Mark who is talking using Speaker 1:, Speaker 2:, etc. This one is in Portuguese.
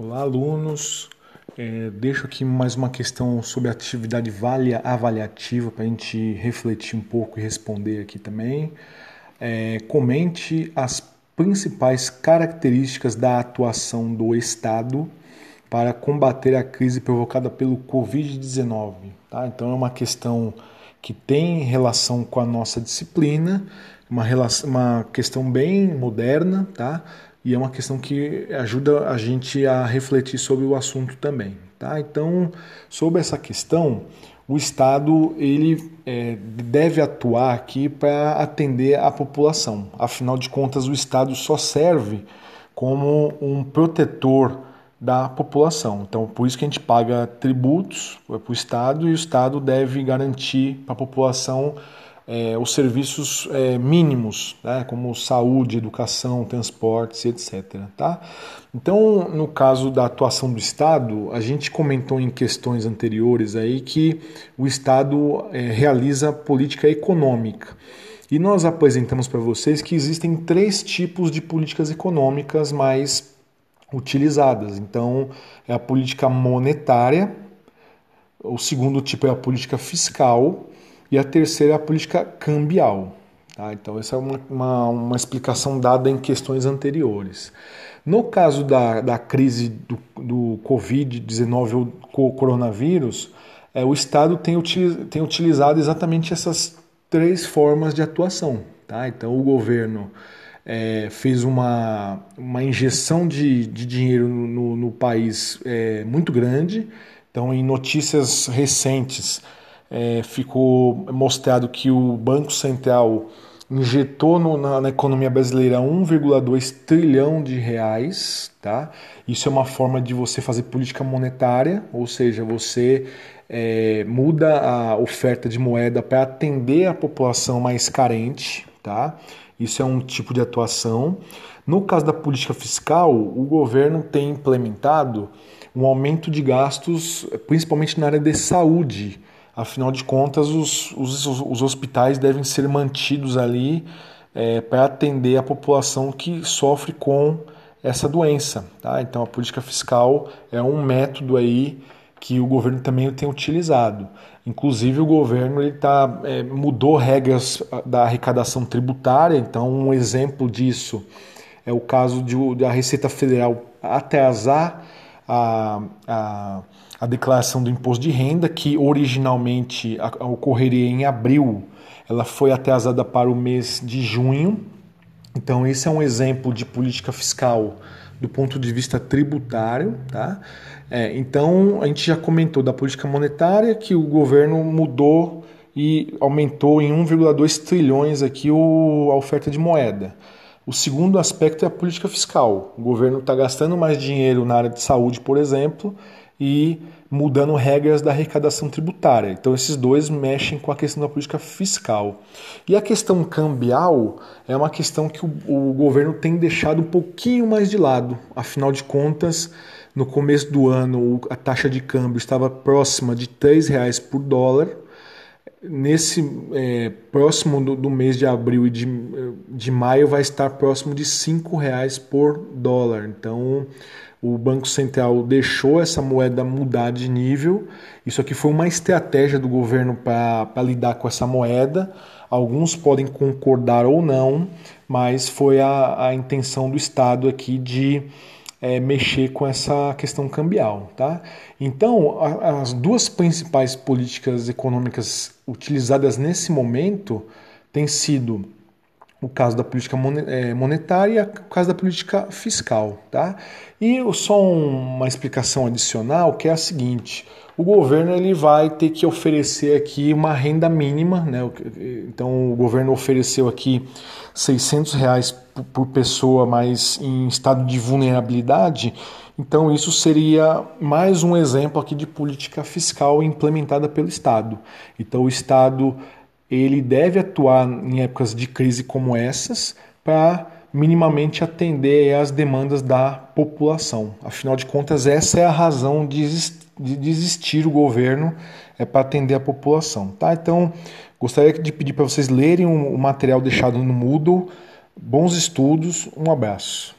Speaker 1: Olá, alunos. É, deixo aqui mais uma questão sobre atividade valia avaliativa para a gente refletir um pouco e responder aqui também. É, comente as principais características da atuação do Estado para combater a crise provocada pelo Covid-19. Tá? Então, é uma questão que tem relação com a nossa disciplina, uma, relação, uma questão bem moderna, tá? e é uma questão que ajuda a gente a refletir sobre o assunto também. Tá? Então, sobre essa questão, o Estado ele é, deve atuar aqui para atender a população. Afinal de contas, o Estado só serve como um protetor da população. Então, por isso que a gente paga tributos para o Estado e o Estado deve garantir para a população é, os serviços é, mínimos, né, como saúde, educação, transportes, etc. Tá? Então, no caso da atuação do Estado, a gente comentou em questões anteriores aí que o Estado é, realiza política econômica. E nós apresentamos para vocês que existem três tipos de políticas econômicas mais utilizadas. Então, é a política monetária, o segundo tipo é a política fiscal e a terceira é a política cambial. Tá? Então, essa é uma, uma, uma, explicação dada em questões anteriores. No caso da, da crise do, do Covid-19 ou coronavírus, é, o Estado tem, tem utilizado exatamente essas três formas de atuação. Tá? Então, o governo é, fez uma, uma injeção de, de dinheiro no, no país é, muito grande. Então, em notícias recentes, é, ficou mostrado que o Banco Central injetou no, na, na, economia brasileira 1,2 trilhão de reais, tá? Isso é uma forma de você fazer política monetária, ou seja, você é, muda a oferta de moeda para atender a população mais carente, tá? Isso é um tipo de atuação. No caso da política fiscal, o governo tem implementado um aumento de gastos, principalmente na área de saúde Afinal de contas, os, os, os hospitais devem ser mantidos ali é, para atender a população que sofre com essa doença. Tá? Então, a política fiscal é um método aí que o governo também tem utilizado. Inclusive, o governo ele tá, é, mudou regras da arrecadação tributária. Então, um exemplo disso é o caso de, da Receita Federal atrasar a, a a declaração do imposto de renda, que originalmente ocorreria em abril, ela foi atrasada para o mês de junho. Então, esse é um exemplo de política fiscal do ponto de vista tributário. Tá? É, então, a gente já comentou da política monetária, que o governo mudou e aumentou em 1,2 trilhões aqui o, a oferta de moeda. O segundo aspecto é a política fiscal. O governo está gastando mais dinheiro na área de saúde, por exemplo, e mudando regras da arrecadação tributária. Então, esses dois mexem com a questão da política fiscal. E a questão cambial é uma questão que o, o governo tem deixado um pouquinho mais de lado. Afinal de contas, no começo do ano, a taxa de câmbio estava próxima de R$ reais por dólar. Nesse é, próximo do, do, mês de abril e de, de maio vai estar próximo de R$ reais por dólar. Então, o Banco Central deixou essa moeda mudar de nível. Isso aqui foi uma estratégia do governo para lidar com essa moeda. Alguns podem concordar ou não, mas foi a, a intenção do Estado aqui de é, mexer com essa questão cambial. Tá? Então, a, as duas principais políticas econômicas utilizadas nesse momento têm sido o caso da política é, monetária e o caso da política fiscal. Tá? E só uma explicação adicional que é a seguinte: o governo ele vai ter que oferecer aqui uma renda mínima, né? então o governo ofereceu aqui 600 reais por pessoa, mas em estado de vulnerabilidade. Então isso seria mais um exemplo aqui de política fiscal implementada pelo Estado. Então o Estado ele deve atuar em épocas de crise como essas para minimamente atender às demandas da população. Afinal de contas, essa é a razão de existir o governo, é para atender a população. Tá? Então, gostaria de pedir para vocês lerem o material deixado no Moodle. Bons estudos, um abraço.